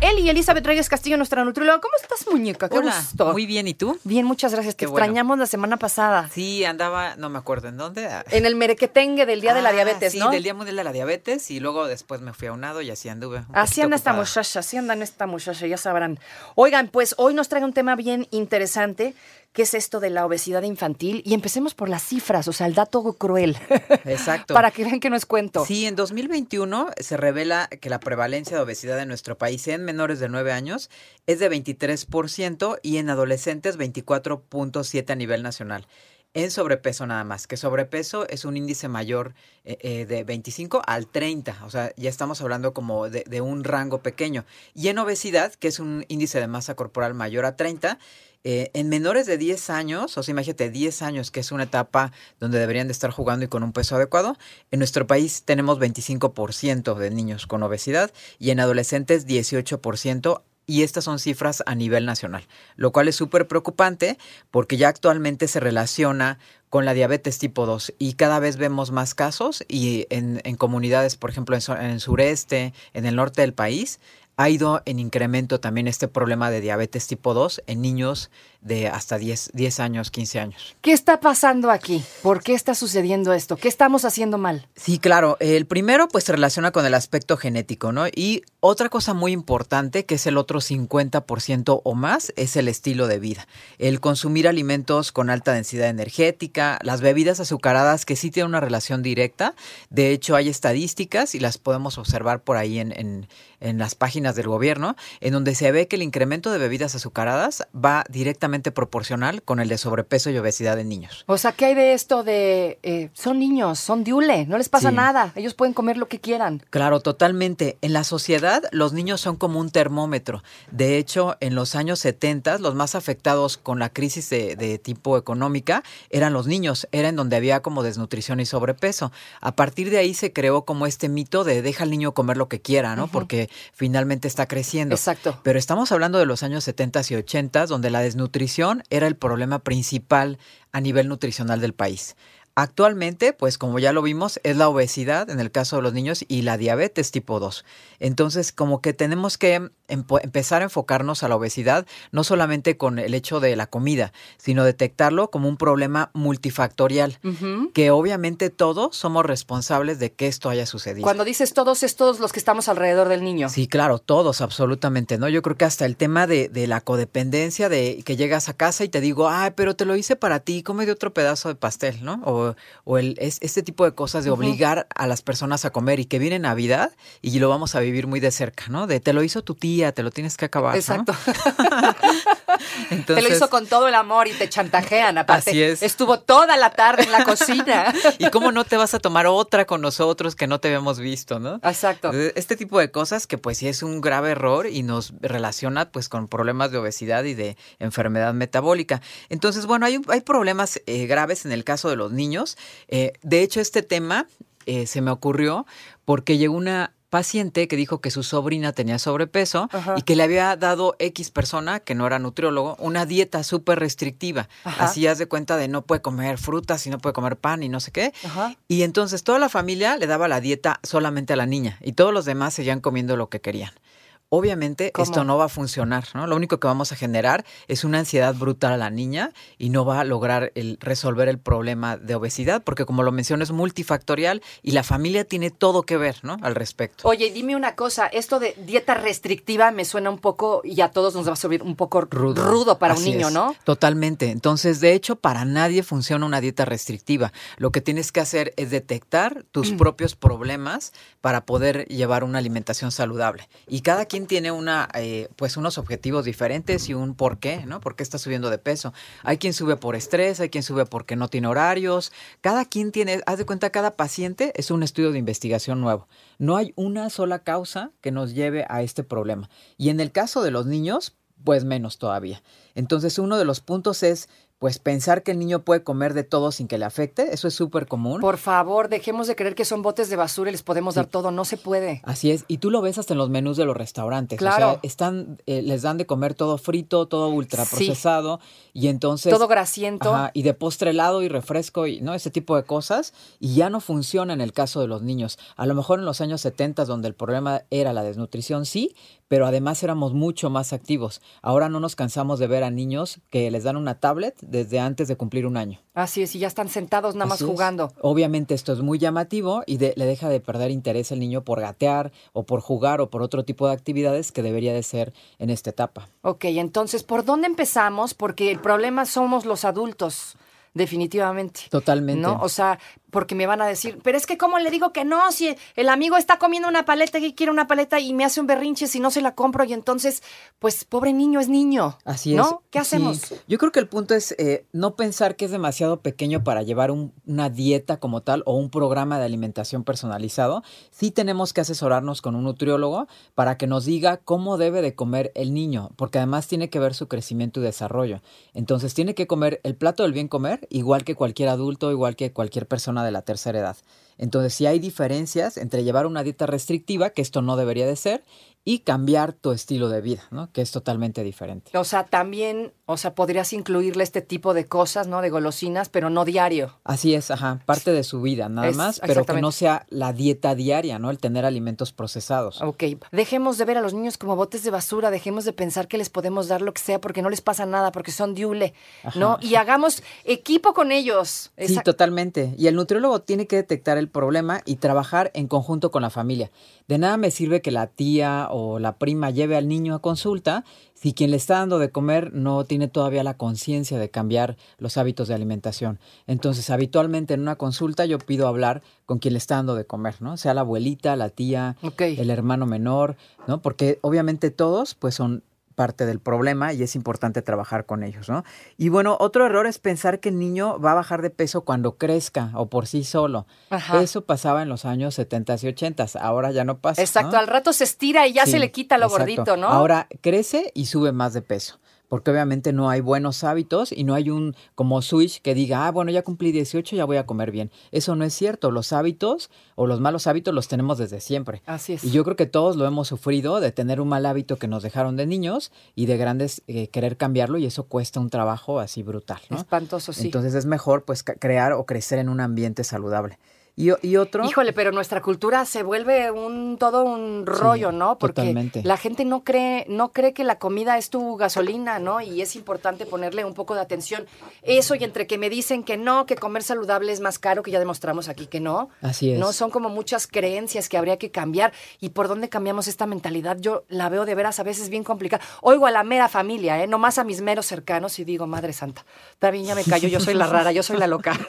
Él y Elizabeth Reyes Castillo, nuestra nutrióloga. ¿Cómo estás, muñeca? Qué Hola, gusto. muy bien, ¿y tú? Bien, muchas gracias. Te Qué bueno. extrañamos la semana pasada. Sí, andaba, no me acuerdo en dónde. En el merequetengue del Día de la Ah, Diabetes, sí, ¿no? del Día Mundial de la Diabetes y luego después me fui a un lado y así anduve. Así anda esta muchacha, así anda esta muchacha, ya sabrán. Oigan, pues hoy nos trae un tema bien interesante, que es esto de la obesidad infantil. Y empecemos por las cifras, o sea, el dato cruel. Exacto. Para que vean que no es cuento. Sí, en 2021 se revela que la prevalencia de obesidad en nuestro país en menores de 9 años es de 23% y en adolescentes 24.7 a nivel nacional. En sobrepeso nada más, que sobrepeso es un índice mayor eh, eh, de 25 al 30, o sea, ya estamos hablando como de, de un rango pequeño. Y en obesidad, que es un índice de masa corporal mayor a 30, eh, en menores de 10 años, o sea, imagínate 10 años, que es una etapa donde deberían de estar jugando y con un peso adecuado, en nuestro país tenemos 25% de niños con obesidad y en adolescentes 18%. Y estas son cifras a nivel nacional, lo cual es súper preocupante porque ya actualmente se relaciona con la diabetes tipo 2 y cada vez vemos más casos y en, en comunidades, por ejemplo, en, en el sureste, en el norte del país, ha ido en incremento también este problema de diabetes tipo 2 en niños de hasta 10, 10 años, 15 años. ¿Qué está pasando aquí? ¿Por qué está sucediendo esto? ¿Qué estamos haciendo mal? Sí, claro. El primero, pues se relaciona con el aspecto genético, ¿no? Y otra cosa muy importante, que es el otro 50% o más, es el estilo de vida. El consumir alimentos con alta densidad energética, las bebidas azucaradas, que sí tienen una relación directa. De hecho, hay estadísticas y las podemos observar por ahí en, en, en las páginas del gobierno, en donde se ve que el incremento de bebidas azucaradas va directamente proporcional con el de sobrepeso y obesidad en niños. O sea, ¿qué hay de esto de... eh, son niños, son diule, no les pasa Sí. nada, ellos pueden comer lo que quieran. Claro, totalmente. En la sociedad, los niños son como un termómetro. De hecho, en los años 70, los más afectados con la crisis de, de tipo económica eran los niños. Era en donde había como desnutrición y sobrepeso. A partir de ahí se creó como este mito de deja al niño comer lo que quiera, ¿no? Porque finalmente está creciendo. Exacto. Pero estamos hablando de los años 70 y 80, donde la desnutrición era el problema principal a nivel nutricional del país. Actualmente, pues como ya lo vimos, es la obesidad en el caso de los niños y la diabetes tipo 2. Entonces, como que tenemos que empezar a enfocarnos a la obesidad, no solamente con el hecho de la comida, sino detectarlo como un problema multifactorial, Ujú. que obviamente todos somos responsables de que esto haya sucedido. Cuando dices todos, es todos los que estamos alrededor del niño. Sí, claro, todos, absolutamente, ¿no? Yo creo que hasta el tema de, de la codependencia, de que llegas a casa y te digo, ay, pero te lo hice para ti, come de otro pedazo de pastel, ¿no? O, o el, es, este tipo de cosas de obligar a las personas a comer y que viene Navidad y lo vamos a vivir muy de cerca, ¿no? De te lo hizo tu tía, te lo tienes que acabar. ¿no? Exacto. Entonces, te lo hizo con todo el amor y te chantajean. Aparte, Así es. estuvo toda la tarde en la cocina. ¿Y cómo no te vas a tomar otra con nosotros que no te habíamos visto, no? Exacto. Eh, Este tipo de cosas que pues sí es un grave error y nos relaciona pues con problemas de obesidad y de enfermedad metabólica. Entonces, bueno, hay, hay problemas eh, graves en el caso de los niños. Eh, de hecho, este tema eh, se me ocurrió porque llegó una paciente que dijo que su sobrina tenía sobrepeso Ajá. y que le había dado X persona, que no era nutriólogo, una dieta súper restrictiva. Ajá. Así haz de cuenta de no puede comer frutas y no puede comer pan y no sé qué. Ajá. Y entonces toda la familia le daba la dieta solamente a la niña y todos los demás seguían comiendo lo que querían. Obviamente ¿Cómo? esto no va a funcionar, ¿no? Lo único que vamos a generar es una ansiedad brutal a la niña y no va a lograr el resolver el problema de obesidad, porque como lo mencioné es multifactorial y la familia tiene todo que ver, ¿no? Al respecto. Oye, dime una cosa, esto de dieta restrictiva me suena un poco, y a todos nos va a subir un poco rudo, para un niño, es, ¿no? Totalmente. Entonces, de hecho, para nadie funciona una dieta restrictiva. Lo que tienes que hacer es detectar tus propios problemas para poder llevar una alimentación saludable. Y cada quien quien tiene una, eh, pues unos objetivos diferentes y un por qué, ¿no? ¿Por qué está subiendo de peso? Hay quien sube por estrés, hay quien sube porque no tiene horarios. Cada quien tiene, haz de cuenta, cada paciente es un estudio de investigación nuevo. No hay una sola causa que nos lleve a este problema. Y en el caso de los niños, pues menos todavía. Entonces, uno de los puntos es pues pensar que el niño puede comer de todo sin que le afecte, eso es súper común. Por favor, dejemos de creer que son botes de basura y les podemos dar todo, no se puede. Así es, y tú lo ves hasta en los menús de los restaurantes. Claro. O sea, están, eh, les dan de comer todo frito, todo ultraprocesado, y entonces. Todo grasiento. Ajá, y de postre helado y refresco, y no, ese tipo de cosas, y ya no funciona en el caso de los niños. A lo mejor en los años 70, donde el problema era la desnutrición, sí, pero además éramos mucho más activos. Ahora no nos cansamos de ver a niños que les dan una tablet desde antes de cumplir un año. Así es, y ya están sentados nada más es. jugando. Obviamente esto es muy llamativo y de- le deja de perder interés el niño por gatear o por jugar o por otro tipo de actividades que debería de ser en esta etapa. Ok, entonces, ¿por dónde empezamos? Porque el problema somos los adultos, definitivamente. Totalmente. ¿No? O sea, porque me van a decir, pero es que ¿cómo le digo que no? Si el amigo está comiendo una paleta y quiere una paleta y me hace un berrinche si no se la compro y entonces, pues, pobre niño es niño. Así es. ¿No? ¿Qué Sí. hacemos? Yo creo que el punto es eh, no pensar que es demasiado pequeño para llevar un- una dieta como tal o un programa de alimentación personalizado. Sí tenemos que asesorarnos con un nutriólogo para que nos diga cómo debe de comer el niño, porque además tiene que ver su crecimiento y desarrollo. Entonces tiene que comer el plato del bien comer igual que cualquier adulto, igual que cualquier persona de la tercera edad. Entonces, si hay diferencias entre llevar una dieta restrictiva, que esto no debería de ser, y cambiar tu estilo de vida, ¿no? Que es totalmente diferente. O sea, también, o sea, podrías incluirle este tipo de cosas, ¿no? De golosinas, pero no diario. Así es, ajá, parte de su vida, nada Es- más, pero que no sea la dieta diaria, ¿no? El tener alimentos procesados. Ok, dejemos de ver a los niños como botes de basura, dejemos de pensar que les podemos dar lo que sea porque no les pasa nada, porque son diule, ¿no? Ajá. Y hagamos equipo con ellos. Sí, Esa- totalmente. Y el nutriólogo tiene que detectar el problema y trabajar en conjunto con la familia. De nada me sirve que la tía o la prima lleve al niño a consulta si quien le está dando de comer no tiene todavía la conciencia de cambiar los hábitos de alimentación. Entonces, habitualmente en una consulta yo pido hablar con quien le está dando de comer, ¿no? Sea la abuelita, la tía, el hermano menor, ¿no? Porque obviamente todos pues son parte del problema y es importante trabajar con ellos, ¿no? Y bueno, otro error es pensar que el niño va a bajar de peso cuando crezca o por sí solo. Ajá. Eso pasaba en los años 70 y 80, ahora ya no pasa. Exacto, ¿no? al rato se estira y ya Sí, se le quita lo exacto. gordito, ¿no? Ahora crece y sube más de peso. Porque obviamente no hay buenos hábitos y no hay un como switch que diga, ah, bueno, ya cumplí 18, ya voy a comer bien. Eso no es cierto. Los hábitos o los malos hábitos los tenemos desde siempre. Así es. Y yo creo que todos lo hemos sufrido de tener un mal hábito que nos dejaron de niños y de grandes eh, querer cambiarlo y eso cuesta un trabajo así brutal, ¿no? Espantoso, sí. Entonces es mejor pues crear o crecer en un ambiente saludable. Y, y otro... Híjole, pero nuestra cultura se vuelve un todo un rollo, ¿no? Porque totalmente. la gente no cree, no cree que la comida es tu gasolina, ¿no? Y es importante ponerle un poco de atención. Eso y entre que me dicen que no, que comer saludable es más caro, que ya demostramos aquí que no. Así es. No, son como muchas creencias que habría que cambiar. ¿Y por dónde cambiamos esta mentalidad? Yo la veo de veras a veces bien complicada. Oigo a la mera familia, ¿eh? Nomás a mis meros cercanos y digo, Madre Santa, está bien, ya me callo, yo soy la rara, yo soy la loca.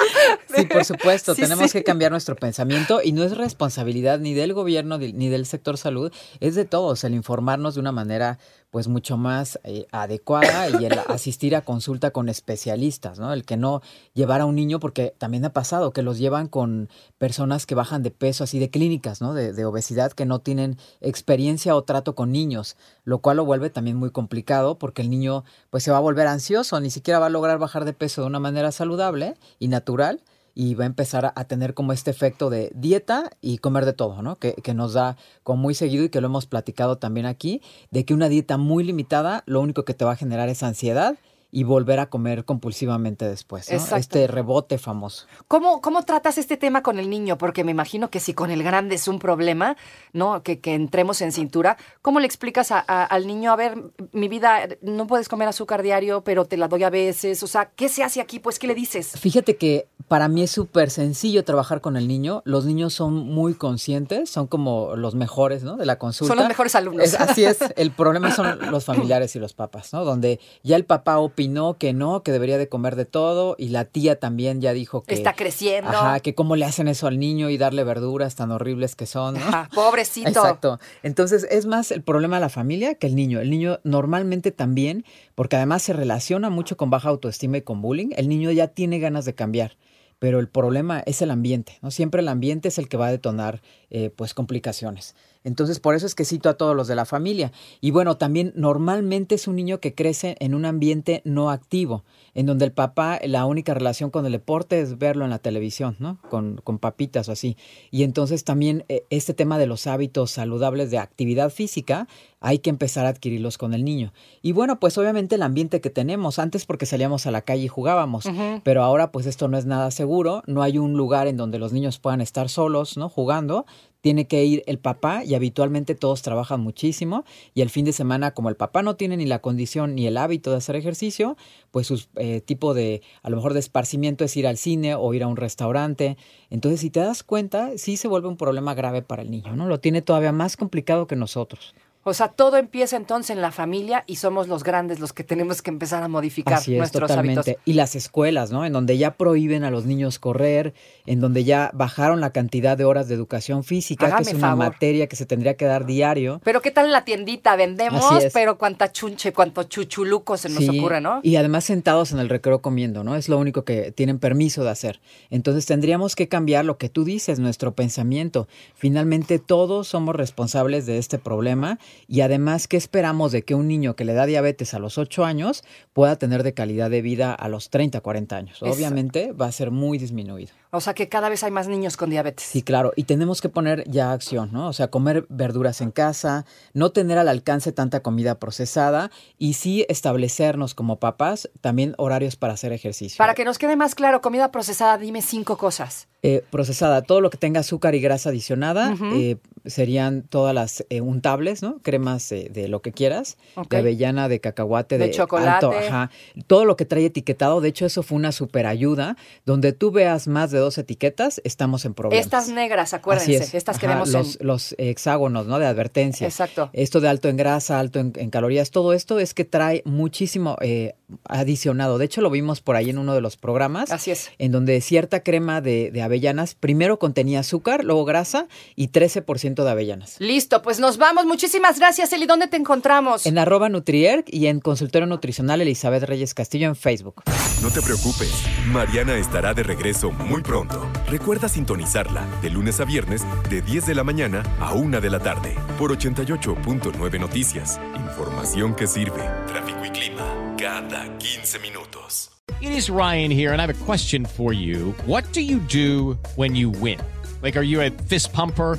Sí, por supuesto, Sí, tenemos sí. que cambiar nuestro pensamiento y no es responsabilidad ni del gobierno ni ni del sector salud, es de todos el informarnos de una manera pues mucho más eh, adecuada y el asistir a consulta con especialistas, ¿no? El que no llevar a un niño porque también ha pasado que los llevan con personas que bajan de peso así de clínicas, ¿no? De, de obesidad que no tienen experiencia o trato con niños, lo cual lo vuelve también muy complicado porque el niño pues se va a volver ansioso, ni siquiera va a lograr bajar de peso de una manera saludable y natural y va a empezar a, a tener como este efecto de dieta y comer de todo, ¿no? Que, que nos da como muy seguido y que lo hemos platicado también aquí, de que una dieta muy limitada lo único que te va a generar es ansiedad y volver a comer compulsivamente después, ¿no? Exacto. Este rebote famoso. ¿Cómo, ¿Cómo tratas este tema con el niño? Porque me imagino que si con el grande es un problema, ¿no? Que, que entremos en cintura, ¿cómo le explicas a- a- al niño, a ver, mi vida, no puedes comer azúcar diario, pero te la doy a veces? O sea, ¿qué se hace aquí? Pues, ¿qué le dices? Fíjate que para mí es súper sencillo trabajar con el niño. Los niños son muy conscientes, son como los mejores, ¿no? De la consulta. Son los mejores alumnos. Es- así es. El problema son los familiares y los papás, ¿no? Donde ya el papá opinó que no, que debería de comer de todo y la tía también ya dijo que Está creciendo. Ajá, que cómo le hacen eso al niño y darle verduras tan horribles que son, ¿no? Ajá, pobrecito. Exacto. Entonces es más el problema de la familia que el niño. El niño normalmente también, porque además se relaciona mucho con baja autoestima y con bullying, el niño ya tiene ganas de cambiar. Pero el problema es el ambiente, ¿no? Siempre el ambiente es el que va a detonar eh, pues complicaciones. Entonces, por eso es que cito a todos los de la familia. Y bueno, también normalmente es un niño que crece en un ambiente no activo, en donde el papá, la única relación con el deporte es verlo en la televisión, ¿no? Con, con papitas o así. Y entonces también eh, este tema de los hábitos saludables de actividad física, hay que empezar a adquirirlos con el niño. Y bueno, pues obviamente el ambiente que tenemos, antes porque salíamos a la calle y jugábamos, pero ahora pues esto no es nada seguro, no hay un lugar en donde los niños puedan estar solos, ¿no? Jugando, tiene que ir el papá y habitualmente todos trabajan muchísimo y el fin de semana como el papá no tiene ni la condición ni el hábito de hacer ejercicio, pues su eh, tipo de a lo mejor de esparcimiento es ir al cine o ir a un restaurante. Entonces si te das cuenta, sí se vuelve un problema grave para el niño, ¿no? Lo tiene todavía más complicado que nosotros. O sea, todo empieza entonces en la familia y somos los grandes los que tenemos que empezar a modificar Así es, nuestros totalmente. hábitos. Y las escuelas, ¿no? En donde ya prohíben a los niños correr, en donde ya bajaron la cantidad de horas de educación física, que es una favor. materia que se tendría que dar diario. Pero qué tal en la tiendita, vendemos, pero cuánta chunche, cuánto chuchuluco se nos Sí, ocurre, ¿no? Y además sentados en el recreo comiendo, ¿no? Es lo único que tienen permiso de hacer. Entonces tendríamos que cambiar lo que tú dices, nuestro pensamiento. Finalmente todos somos responsables de este problema y además, ¿qué esperamos de que un niño que le da diabetes a los 8 años pueda tener de calidad de vida a los 30, 40 años? Exacto. Obviamente va a ser muy disminuido. O sea, que cada vez hay más niños con diabetes. Sí, claro, y tenemos que poner ya acción, ¿no? O sea, comer verduras en casa, no tener al alcance tanta comida procesada y sí establecernos como papás también horarios para hacer ejercicio. Para que nos quede más claro, comida procesada, dime cinco cosas. Eh, procesada, todo lo que tenga azúcar y grasa adicionada eh, serían todas las eh, untables, ¿no? Cremas eh, de lo que quieras, de avellana, de cacahuate, De de, chocolate. alto, ajá. Todo lo que trae etiquetado, de hecho eso fue una super ayuda, donde tú veas más de dos etiquetas, estamos en problemas. Estas negras, acuérdense, es. estas que Ajá, vemos los, en... los hexágonos, ¿no? De advertencia. Exacto. Esto de alto en grasa, alto en, en calorías, todo esto es que trae muchísimo eh, adicionado. De hecho, lo vimos por ahí en uno de los programas. Así es. En donde cierta crema de, de avellanas primero contenía azúcar, luego grasa y 13% de avellanas. Listo, pues nos vamos. Muchísimas gracias, Eli. ¿Dónde te encontramos? En arroba Nutrierg y en consultorio nutricional Elizabeth Reyes Castillo en Facebook. No te preocupes, Mariana estará de regreso muy pronto. Recuerda sintonizarla de lunes a viernes de 10 de la mañana a 1 de la tarde por 88.9 Noticias. Información que sirve. Tráfico y clima cada 15 minutos. It is Ryan here, and I have a question for you. What do you do when you win? Like, are you a fist pumper?